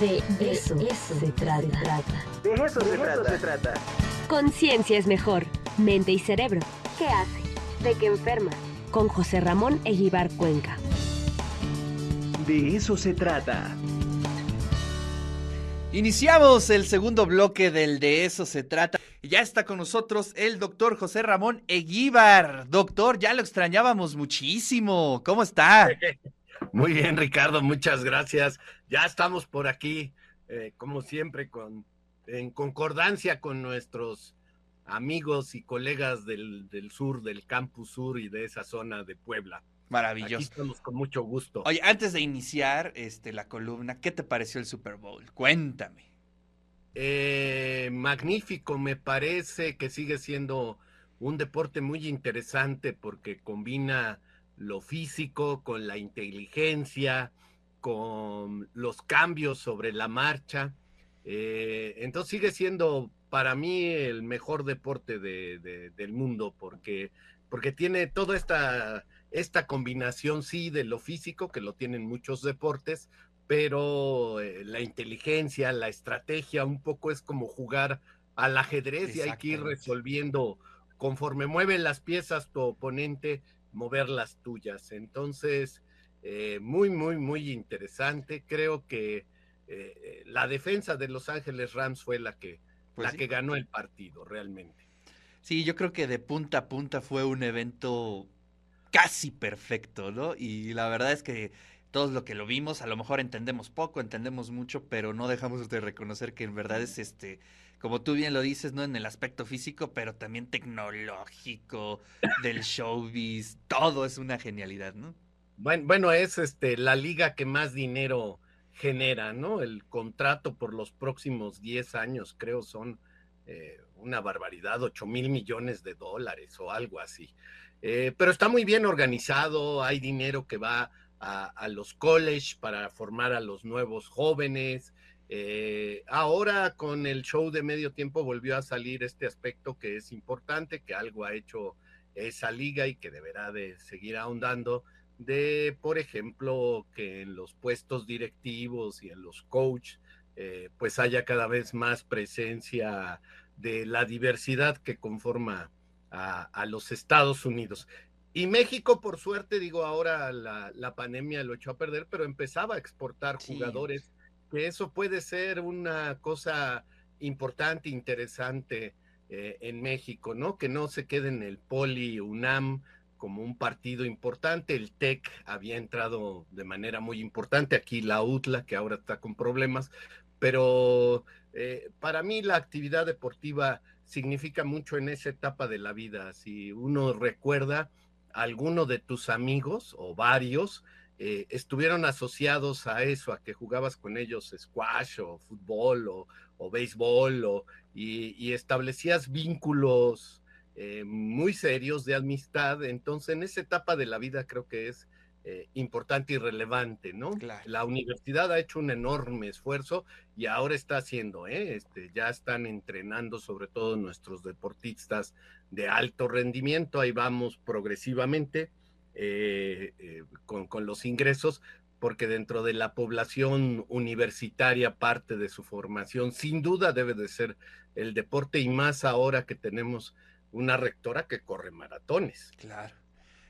De eso, se, trata. De eso, se, trata. se trata. Conciencia es mejor. Mente y cerebro. ¿Qué hace? ¿De qué enferma? Con José Ramón Eguibar Cuenca. De eso se trata. Iniciamos el segundo bloque del De eso se trata. Ya está con nosotros el doctor José Ramón Eguíbar. Doctor, ya lo extrañábamos muchísimo. ¿Cómo está? Muy bien, Ricardo, muchas gracias. Ya estamos por aquí, eh, como siempre, con, en concordancia con nuestros amigos y colegas del, del, sur, del campus sur y de esa zona de Puebla. Maravilloso. Aquí estamos con mucho gusto. Oye, antes de iniciar este, la columna, ¿qué te pareció el Super Bowl? Cuéntame. Eh, magnífico, me parece que sigue siendo un deporte muy interesante porque combina lo físico con la inteligencia, con los cambios sobre la marcha. Eh, entonces sigue siendo para mí el mejor deporte del mundo porque, porque tiene toda esta, esta combinación, sí, de lo físico, que lo tienen muchos deportes, pero eh, la inteligencia, la estrategia, un poco es como jugar al ajedrez y hay que ir resolviendo conforme mueven las piezas tu oponente, mover las tuyas. Entonces, eh, muy, muy, muy interesante. Creo que eh, la defensa de Los Ángeles Rams fue la que, pues la que ganó el partido, realmente. Sí, yo creo que de punta a punta fue un evento casi perfecto, ¿no? Y la verdad es que todos lo que lo vimos, a lo mejor entendemos poco, entendemos mucho, pero no dejamos de reconocer que en verdad es este, como tú bien lo dices, ¿no? En el aspecto físico, pero también tecnológico, del showbiz, todo es una genialidad, ¿no? Bueno, bueno, es este la liga que más dinero genera, ¿no? El contrato por los próximos 10 años, creo, son eh, una barbaridad, 8 mil millones de dólares o algo así. Eh, pero está muy bien organizado, hay dinero que va a, los college para formar a los nuevos jóvenes. Eh, ahora con el show de medio tiempo volvió a salir este aspecto que es importante, que algo ha hecho esa liga y que deberá de seguir ahondando, de, por ejemplo, que en los puestos directivos y en los coach, eh, pues haya cada vez más presencia de la diversidad que conforma a, los Estados Unidos. Y México, por suerte, digo, ahora la, pandemia lo echó a perder, pero empezaba a exportar jugadores, que eso puede ser una cosa importante, interesante eh, en México, ¿no? Que no se quede en el Poli UNAM como un partido importante. El TEC había entrado de manera muy importante, aquí la UTLA, que ahora está con problemas, pero eh, para mí la actividad deportiva significa mucho en esa etapa de la vida. Si uno recuerda, alguno de tus amigos o varios eh, estuvieron asociados a eso, a que jugabas con ellos squash o fútbol o, béisbol o, y, establecías vínculos eh, muy serios de amistad. Entonces, en esa etapa de la vida creo que es eh, importante y relevante, ¿no? La universidad ha hecho un enorme esfuerzo y ahora está haciendo. Este, ya están entrenando sobre todo nuestros deportistas de alto rendimiento, ahí vamos progresivamente eh, eh, con, con los ingresos, porque dentro de la población universitaria parte de su formación sin duda debe de ser el deporte y más ahora que tenemos una rectora que corre maratones. Claro.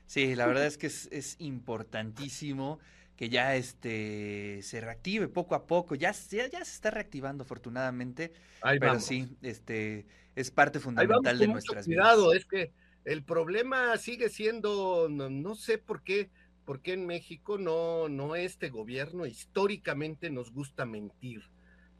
Sí, la verdad es que es, importantísimo que ya este se reactive poco a poco. Ya, ya, se está reactivando afortunadamente, pero sí, este es parte fundamental de nuestras cuidado, es que el problema sigue siendo, no, sé por qué, por qué en México no, no este gobierno históricamente nos gusta mentir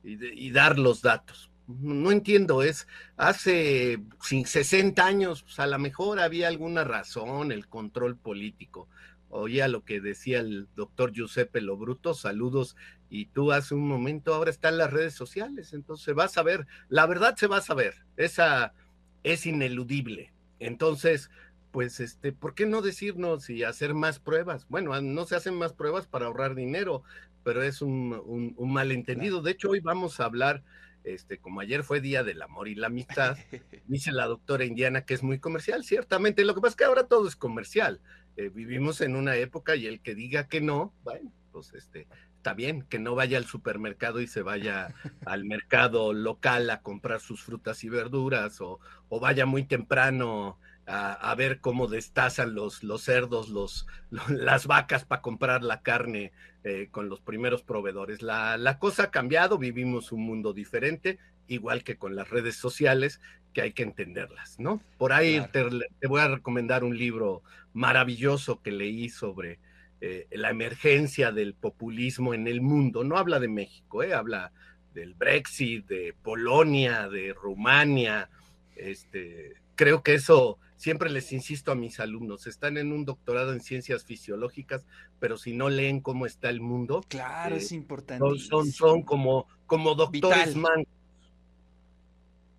y, dar los datos no entiendo, es hace 60 años, pues a lo mejor había alguna razón, el control político. Oía lo que decía el doctor Giuseppe Lobruto, saludos, y tú hace un momento, ahora están las redes sociales, entonces vas a ver, la verdad se va a saber, esa es ineludible. Entonces, pues, este, ¿por qué no decirnos y hacer más pruebas? Bueno, no se hacen más pruebas para ahorrar dinero, pero es un, un malentendido. De hecho, hoy vamos a hablar este, como ayer fue Día del Amor y la Amistad, dice la doctora Indiana que es muy comercial, ciertamente. Lo que pasa es que ahora todo es comercial. Eh, vivimos en una época y el que diga que no, bueno, pues este, está bien, que no vaya al supermercado y se vaya al mercado local a comprar sus frutas y verduras o, o vaya muy temprano a, ver cómo destazan los, los cerdos, los, las vacas para comprar la carne eh, con los primeros proveedores. La, la, cosa ha cambiado, vivimos un mundo diferente, igual que con las redes sociales, que hay que entenderlas, ¿no? Por ahí te, te, voy a recomendar un libro maravilloso que leí sobre eh, la emergencia del populismo en el mundo. No habla de México, ¿eh? habla del Brexit, de Polonia, de Rumania. Este, creo que eso siempre les insisto a mis alumnos, están en un doctorado en ciencias fisiológicas, pero si no leen cómo está el mundo, claro, es eh, importante. Son, son, como, como doctores mancos,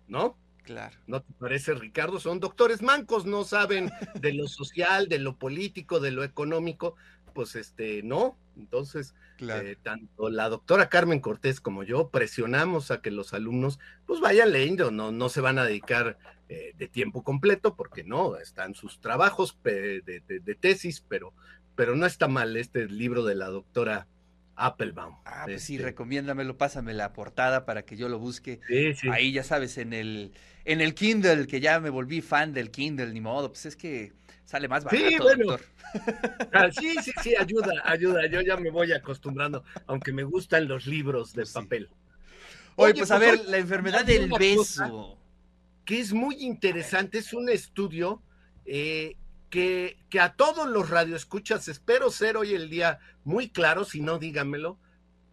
¿no? Claro. ¿No te parece, Ricardo? Son doctores mancos, no saben de lo social, de lo político, de lo económico, pues este, no. Entonces, eh, tanto la doctora Carmen Cortés como yo presionamos a que los alumnos pues vayan leyendo, no, no se van a dedicar eh, de tiempo completo, porque no, están sus trabajos de, de, tesis, pero, pero no está mal este libro de la doctora Applebaum. Ah, pues sí, este recomiéndamelo, pásame la portada para que yo lo busque. Ahí ya sabes, en el, en el Kindle, que ya me volví fan del Kindle, ni modo, pues es que Sale más barato, sí, doctor. Ah, sí, sí, sí, ayuda, ayuda. Yo ya me voy acostumbrando, aunque me gustan los libros de papel. Oye, pues, a pues, ver, la enfermedad del beso. Que es muy interesante, es un estudio eh, que, que, a todos los radioescuchas espero ser hoy el día muy claro, si no dígamelo,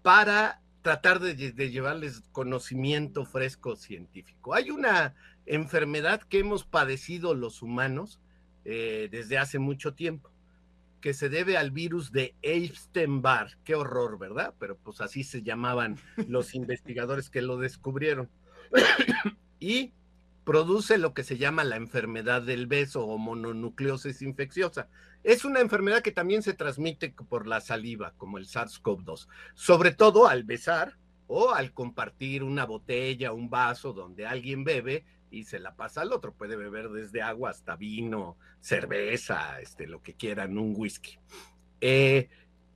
para tratar de, de llevarles conocimiento fresco científico. Hay una enfermedad que hemos padecido los humanos, eh, desde hace mucho tiempo, que se debe al virus de Epstein-Barr. Qué horror, ¿verdad? Pero pues así se llamaban los investigadores que lo descubrieron. y produce lo que se llama la enfermedad del beso o mononucleosis infecciosa. Es una enfermedad que también se transmite por la saliva, como el SARS-CoV-2, sobre todo al besar o al compartir una botella, un vaso donde alguien bebe y se la pasa al otro. Puede beber desde agua hasta vino, cerveza, este, lo que quieran, un whisky. Eh,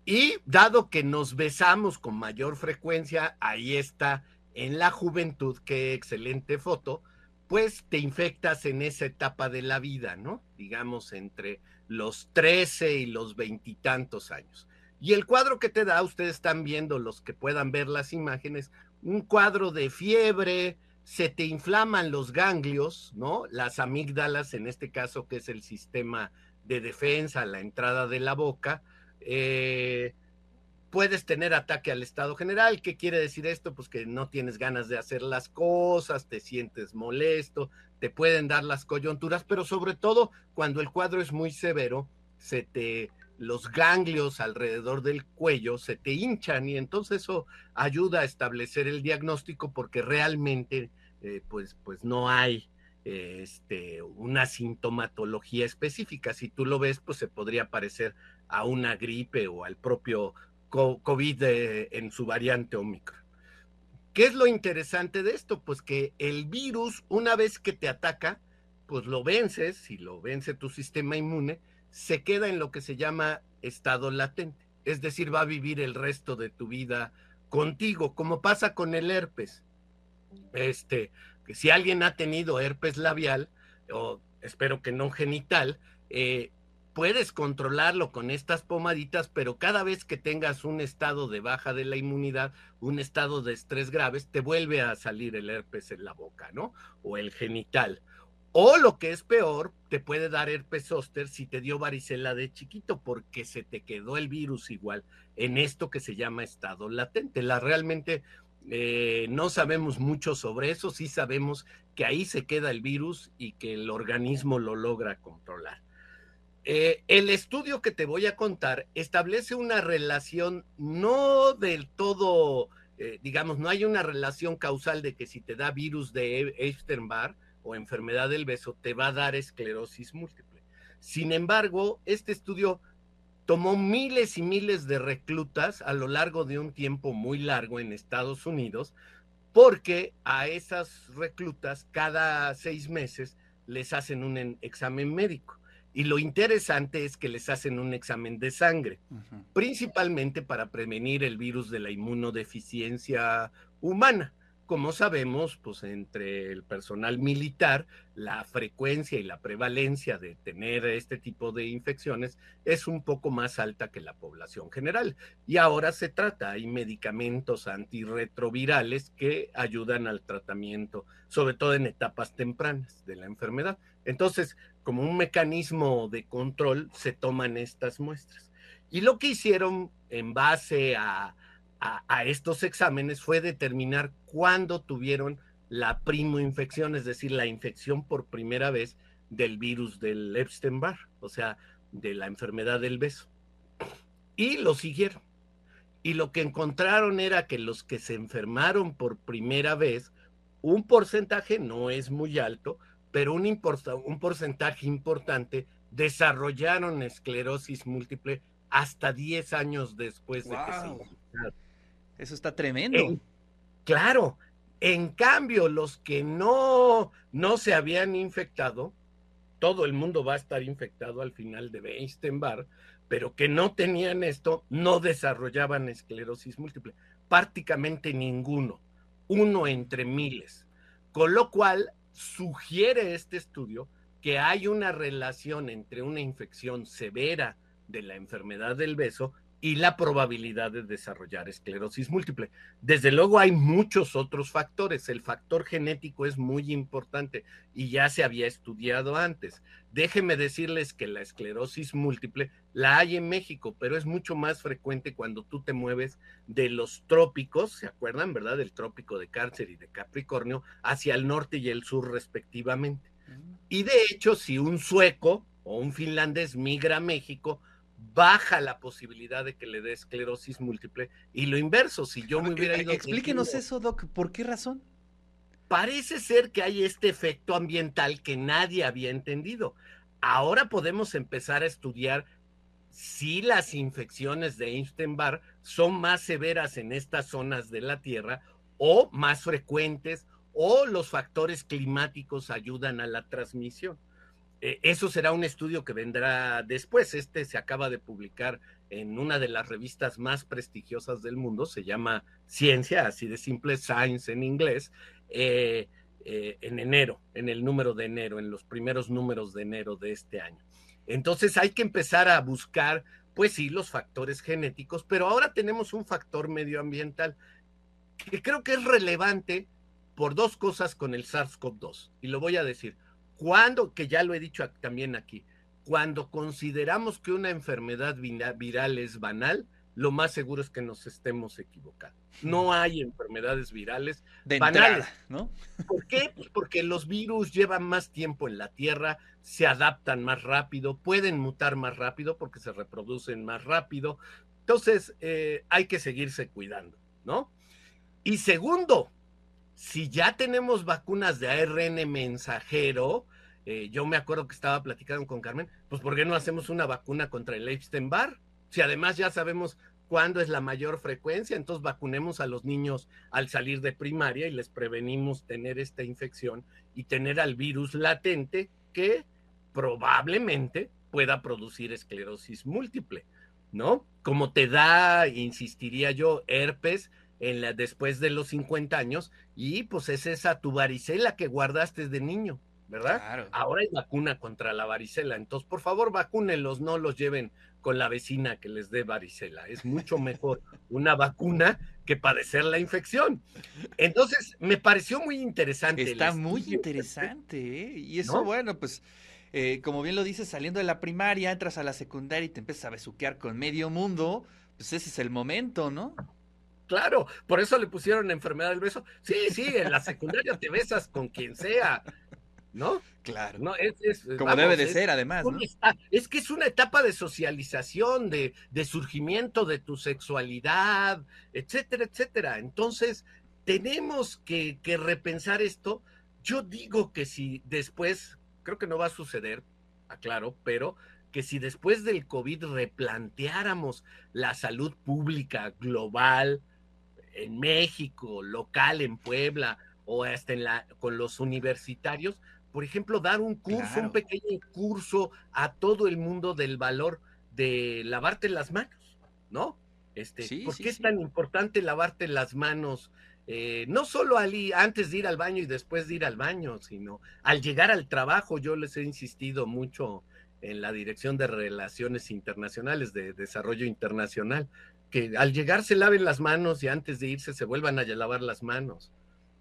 y dado que nos besamos con mayor frecuencia, ahí está en la juventud, qué excelente foto, pues te infectas en esa etapa de la vida, ¿no? Digamos entre los 13 y los veintitantos años. Y el cuadro que te da, ustedes están viendo, los que puedan ver las imágenes, un cuadro de fiebre, se te inflaman los ganglios, ¿no? Las amígdalas, en este caso, que es el sistema de defensa, la entrada de la boca. Eh, puedes tener ataque al estado general. ¿Qué quiere decir esto? Pues que no tienes ganas de hacer las cosas, te sientes molesto, te pueden dar las coyunturas, pero sobre todo cuando el cuadro es muy severo, se te los ganglios alrededor del cuello se te hinchan y entonces eso ayuda a establecer el diagnóstico porque realmente eh, pues, pues no hay eh, este, una sintomatología específica. Si tú lo ves, pues se podría parecer a una gripe o al propio COVID eh, en su variante Omicron. ¿Qué es lo interesante de esto? Pues que el virus, una vez que te ataca, pues lo vences, si lo vence tu sistema inmune, se queda en lo que se llama estado latente, es decir, va a vivir el resto de tu vida contigo, como pasa con el herpes. Este, que si alguien ha tenido herpes labial, o espero que no genital, eh, puedes controlarlo con estas pomaditas, pero cada vez que tengas un estado de baja de la inmunidad, un estado de estrés graves, te vuelve a salir el herpes en la boca, ¿no? O el genital. O lo que es peor, te puede dar herpes zóster si te dio varicela de chiquito, porque se te quedó el virus igual en esto que se llama estado latente. La realmente eh, no sabemos mucho sobre eso, sí sabemos que ahí se queda el virus y que el organismo lo logra controlar. Eh, el estudio que te voy a contar establece una relación no del todo, eh, digamos, no hay una relación causal de que si te da virus de Epstein-Barr, o enfermedad del beso te va a dar esclerosis múltiple. Sin embargo, este estudio tomó miles y miles de reclutas a lo largo de un tiempo muy largo en Estados Unidos, porque a esas reclutas cada seis meses les hacen un examen médico. Y lo interesante es que les hacen un examen de sangre, principalmente para prevenir el virus de la inmunodeficiencia humana. Como sabemos, pues entre el personal militar, la frecuencia y la prevalencia de tener este tipo de infecciones es un poco más alta que la población general. Y ahora se trata, hay medicamentos antirretrovirales que ayudan al tratamiento, sobre todo en etapas tempranas de la enfermedad. Entonces, como un mecanismo de control, se toman estas muestras. Y lo que hicieron en base a, a, a estos exámenes fue determinar cuándo tuvieron la primoinfección, es decir, la infección por primera vez del virus del Epstein-Barr, o sea, de la enfermedad del beso. Y lo siguieron. Y lo que encontraron era que los que se enfermaron por primera vez, un porcentaje no es muy alto, pero un, porcentaje importante desarrollaron esclerosis múltiple hasta 10 años después de que se infectaron. Eso está tremendo. En- claro, en cambio, los que no, no se habían infectado, todo el mundo va a estar infectado al final de Epstein-Barr, pero que no tenían esto, no desarrollaban esclerosis múltiple. Prácticamente ninguno, uno entre miles. Con lo cual, sugiere este estudio que hay una relación entre una infección severa de la enfermedad del beso y la probabilidad de desarrollar esclerosis múltiple. Desde luego hay muchos otros factores. El factor genético es muy importante y ya se había estudiado antes. Déjenme decirles que la esclerosis múltiple la hay en México, pero es mucho más frecuente cuando tú te mueves de los trópicos, ¿se acuerdan, verdad? Del trópico de Cáncer y de Capricornio hacia el norte y el sur respectivamente. Y de hecho, si un sueco o un finlandés migra a México, baja la posibilidad de que le dé esclerosis múltiple y lo inverso, si yo me hubiera ido... Explíquenos eso, Doc. ¿Por qué razón? Parece ser que hay este efecto ambiental que nadie había entendido. Ahora podemos empezar a estudiar si las infecciones de Epstein-Barr son más severas en estas zonas de la Tierra o más frecuentes o los factores climáticos ayudan a la transmisión. Eh, eso será un estudio que vendrá después. Este se acaba de publicar en una de las revistas más prestigiosas del mundo, se llama Ciencia, así de simple, Science en inglés, eh, eh, en enero, en el número de enero, en los primeros números de enero de este año. Entonces hay que empezar a buscar, pues sí, los factores genéticos, pero ahora tenemos un factor medioambiental que creo que es relevante por dos cosas con el SARS-CoV-2. Y lo voy a decir. Cuando, que ya lo he dicho también aquí, cuando consideramos que una enfermedad viral es banal, lo más seguro es que nos estemos equivocando. No hay enfermedades virales De banales. entrada, ¿no? ¿Por qué? Pues porque los virus llevan más tiempo en la Tierra, se adaptan más rápido, pueden mutar más rápido porque se reproducen más rápido. Entonces, eh, hay que seguirse cuidando, ¿no? Y segundo, si ya tenemos vacunas de ARN mensajero, eh, yo me acuerdo que estaba platicando con Carmen, pues ¿por qué no hacemos una vacuna contra el Epstein-Barr? Si además ya sabemos cuándo es la mayor frecuencia, entonces vacunemos a los niños al salir de primaria y les prevenimos tener esta infección y tener al virus latente que probablemente pueda producir esclerosis múltiple, ¿no? Como te da, insistiría yo, herpes en la, después de los 50 años y pues es esa tu varicela que guardaste de niño, ¿verdad? Claro. Ahora hay vacuna contra la varicela, entonces por favor vacúnenlos, no los lleven con la vecina que les dé varicela. Es mucho mejor una vacuna que padecer la infección. Entonces, me pareció muy interesante. Está muy interesante, ¿eh? Y eso, ¿No? bueno, pues, eh, como bien lo dices, saliendo de la primaria, entras a la secundaria y te empiezas a besuquear con medio mundo, pues ese es el momento, ¿no? Claro, por eso le pusieron enfermedad del beso. Sí, sí, en la secundaria te besas con quien sea, ¿no? Claro. No, es, es- Como vamos, debe de es- ser, además, Es que es una etapa de socialización, de, de surgimiento de tu sexualidad, etcétera, etcétera. Entonces, tenemos que, que repensar esto. Yo digo que si después, creo que no va a suceder, aclaro, pero que si después del COVID replanteáramos la salud pública global en México, local, en Puebla, o hasta en la, con los universitarios, por ejemplo, dar un curso, un pequeño curso a todo el mundo del valor de lavarte las manos, ¿no? Este, ¿Por qué es tan importante lavarte las manos? Eh, no solo antes de ir al baño y después de ir al baño, sino al llegar al trabajo. Yo les he insistido mucho en la Dirección de Relaciones Internacionales, de Desarrollo Internacional, que al llegar se laven las manos y antes de irse se vuelvan a lavar las manos,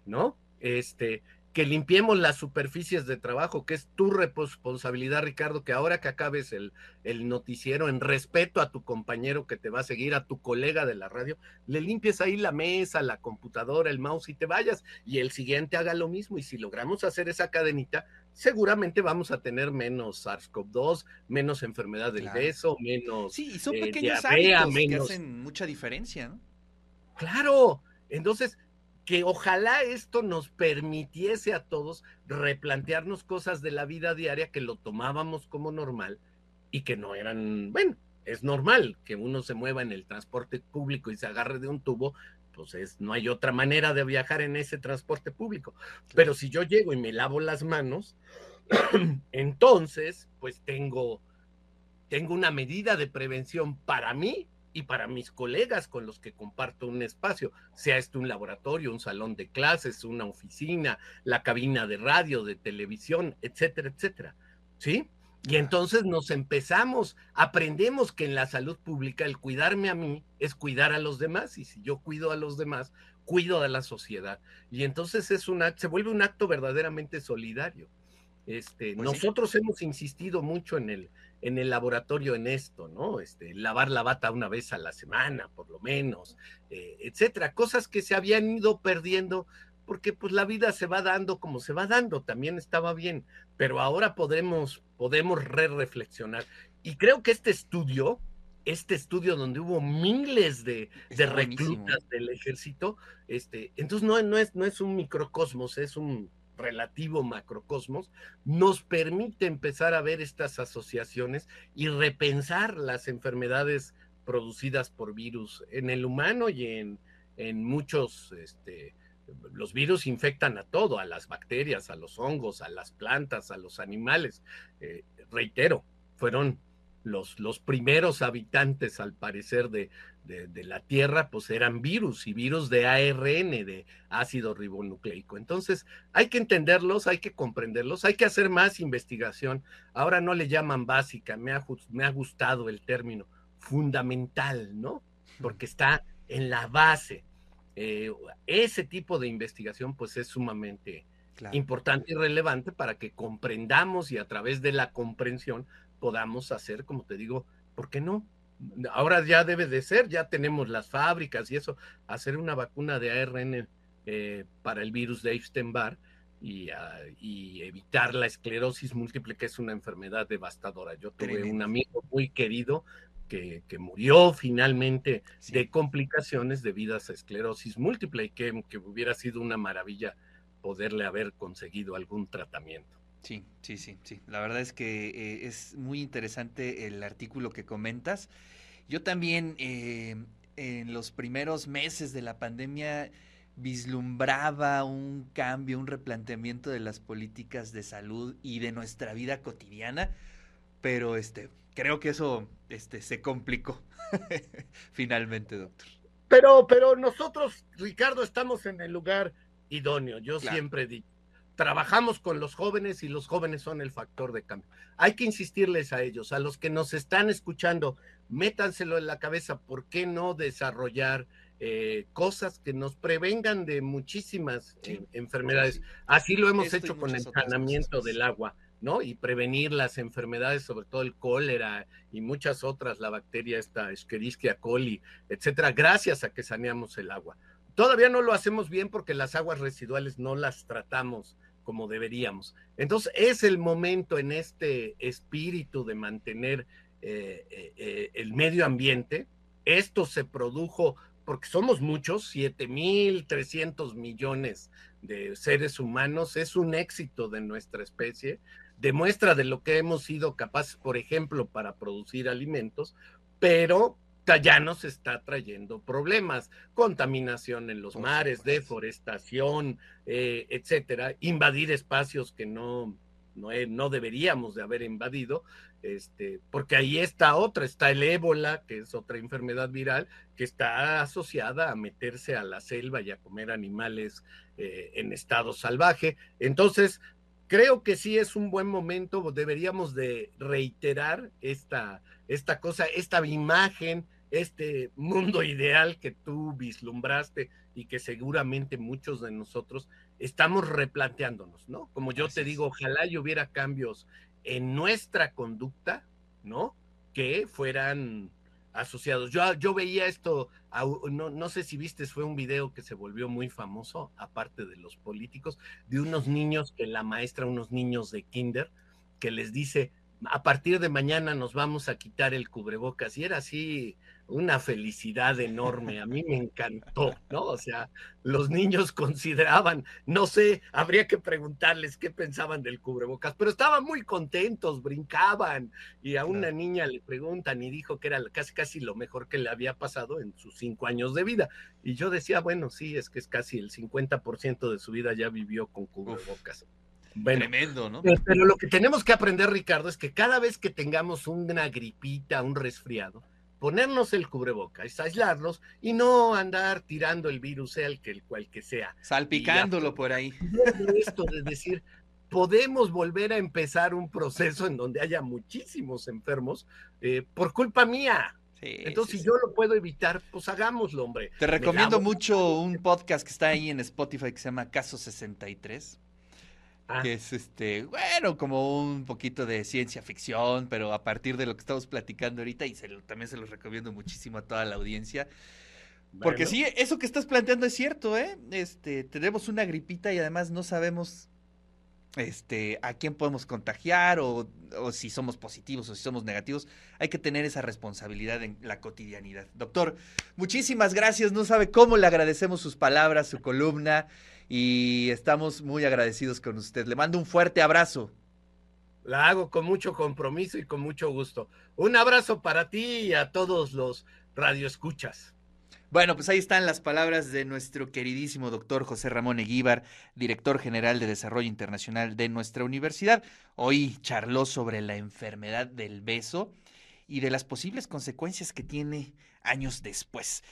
¿no? Este, que limpiemos las superficies de trabajo, que es tu responsabilidad, Ricardo, que ahora que acabes el, el, noticiero, en respeto a tu compañero que te va a seguir, a tu colega de la radio, le limpies ahí la mesa, la computadora, el mouse y te vayas, y el siguiente haga lo mismo. Y si logramos hacer esa cadenita, seguramente vamos a tener menos SARS-CoV-2, menos enfermedad del beso, menos. Sí, y son eh, pequeños hábitos que hacen mucha diferencia, ¿no? Claro. Entonces, que ojalá esto nos permitiese a todos replantearnos cosas de la vida diaria que lo tomábamos como normal y que no eran, bueno, es normal que uno se mueva en el transporte público y se agarre de un tubo, pues es, no hay otra manera de viajar en ese transporte público. Pero si yo llego y me lavo las manos, entonces, pues tengo, tengo una medida de prevención para mí y para mis colegas con los que comparto un espacio, sea esto un laboratorio, un salón de clases, una oficina, la cabina de radio, de televisión, etcétera, etcétera. ¿Sí? Y entonces nos empezamos, aprendemos que en la salud pública el cuidarme a mí es cuidar a los demás y si yo cuido a los demás, cuido a la sociedad. Y entonces es un se vuelve un acto verdaderamente solidario. Este, pues nosotros hemos insistido mucho en el, en el laboratorio en esto, ¿no? Este, lavar la bata una vez a la semana, por lo menos, eh, etcétera. Cosas que se habían ido perdiendo porque pues la vida se va dando como se va dando, también estaba bien, pero ahora podemos, podemos re reflexionar. Y creo que este estudio, este estudio donde hubo miles de, de reclutas del ejército, este, entonces no, no, es, no es un microcosmos, es un relativo macrocosmos, nos permite empezar a ver estas asociaciones y repensar las enfermedades producidas por virus en el humano y en, en muchos, este, los virus infectan a todo, a las bacterias, a los hongos, a las plantas, a los animales. Eh, reitero, fueron los, los primeros habitantes, al parecer, de, de, la Tierra, pues eran virus y virus de ARN, de ácido ribonucleico. Entonces, hay que entenderlos, hay que comprenderlos, hay que hacer más investigación. Ahora no le llaman básica, me ha, me ha gustado el término fundamental, ¿no? Porque está en la base. Eh, ese tipo de investigación, pues es sumamente importante y relevante para que comprendamos y a través de la comprensión podamos hacer, como te digo, ¿por qué no? Ahora ya debe de ser, ya tenemos las fábricas y eso, hacer una vacuna de ARN eh, para el virus de Epstein-Barr y, ah, y, evitar la esclerosis múltiple, que es una enfermedad devastadora. Yo tuve un amigo muy querido que, que murió finalmente de complicaciones debidas a esclerosis múltiple y que, que hubiera sido una maravilla poderle haber conseguido algún tratamiento. Sí, sí, sí, sí. La verdad es que eh, es muy interesante el artículo que comentas. Yo también eh, en los primeros meses de la pandemia vislumbraba un cambio, un replanteamiento de las políticas de salud y de nuestra vida cotidiana, pero este creo que eso este se complicó finalmente, doctor. Pero pero nosotros Ricardo estamos en el lugar idóneo. Yo siempre he dicho trabajamos con los jóvenes y los jóvenes son el factor de cambio. Hay que insistirles a ellos, a los que nos están escuchando, métanselo en la cabeza, ¿por qué no desarrollar eh, cosas que nos prevengan de muchísimas eh, enfermedades? Así lo hemos hecho con el saneamiento del agua. ¿no? Y prevenir las enfermedades, sobre todo el cólera y muchas otras, la bacteria esta Escherichia coli, etcétera, gracias a que saneamos el agua. Todavía no lo hacemos bien porque las aguas residuales no las tratamos como deberíamos. Entonces es el momento en este espíritu de mantener eh, eh, eh, el medio ambiente. Esto se produjo porque somos muchos, 7.300 millones de seres humanos, es un éxito de nuestra especie, demuestra de lo que hemos sido capaces, por ejemplo, para producir alimentos, pero ya nos está trayendo problemas, contaminación en los mares, deforestación, eh, etcétera, invadir espacios que no, no, no deberíamos de haber invadido, este, porque ahí está otra, está el ébola, que es otra enfermedad viral, que está asociada a meterse a la selva y a comer animales eh, en estado salvaje. Entonces, creo que sí es un buen momento, deberíamos de reiterar esta, esta cosa, esta imagen, este mundo ideal que tú vislumbraste y que seguramente muchos de nosotros estamos replanteándonos, ¿no? Como yo te digo, ojalá y hubiera cambios en nuestra conducta, ¿no? Que fueran asociados. Yo, yo veía esto, no, no sé si viste, fue un video que se volvió muy famoso, aparte de los políticos, de unos niños que la maestra, unos niños de kinder, que les dice, a partir de mañana nos vamos a quitar el cubrebocas. Y era así una felicidad enorme. A mí me encantó, ¿no? O sea, los niños consideraban, no sé, habría que preguntarles qué pensaban del cubrebocas, pero estaban muy contentos, brincaban. Y a una niña le preguntan y dijo que era casi, casi lo mejor que le había pasado en sus cinco años de vida. Y yo decía, bueno, sí, es que es casi el 50% de su vida ya vivió con cubrebocas. Tremendo, ¿no? Pero lo que tenemos que aprender, Ricardo, es que cada vez que tengamos una gripita, un resfriado, ponernos el cubrebocas, aislarlos y no andar tirando el virus, sea el que el cual que sea. Salpicándolo por ahí. Esto de decir, podemos volver a empezar un proceso en donde haya muchísimos enfermos eh, por culpa mía. Entonces, si yo lo puedo evitar, pues hagámoslo, hombre. Te recomiendo mucho un podcast que está ahí en Spotify que se llama Caso 63 Ah. que es este, bueno, como un poquito de ciencia ficción, pero a partir de lo que estamos platicando ahorita, y también se los recomiendo muchísimo a toda la audiencia. Porque sí, eso que estás planteando es cierto, ¿eh? Este, tenemos una gripita y además no sabemos este, a quién podemos contagiar o, o, si somos positivos o si somos negativos. Hay que tener esa responsabilidad en la cotidianidad. Doctor, muchísimas gracias. No sabe cómo le agradecemos sus palabras, su columna y estamos muy agradecidos con usted. Le mando un fuerte abrazo. La hago con mucho compromiso y con mucho gusto. Un abrazo para ti y a todos los radioescuchas. Bueno, pues ahí están las palabras de nuestro queridísimo doctor José Ramón Eguíbar, director general de Desarrollo Internacional de nuestra universidad. Hoy charló sobre la enfermedad del beso y de las posibles consecuencias que tiene años después.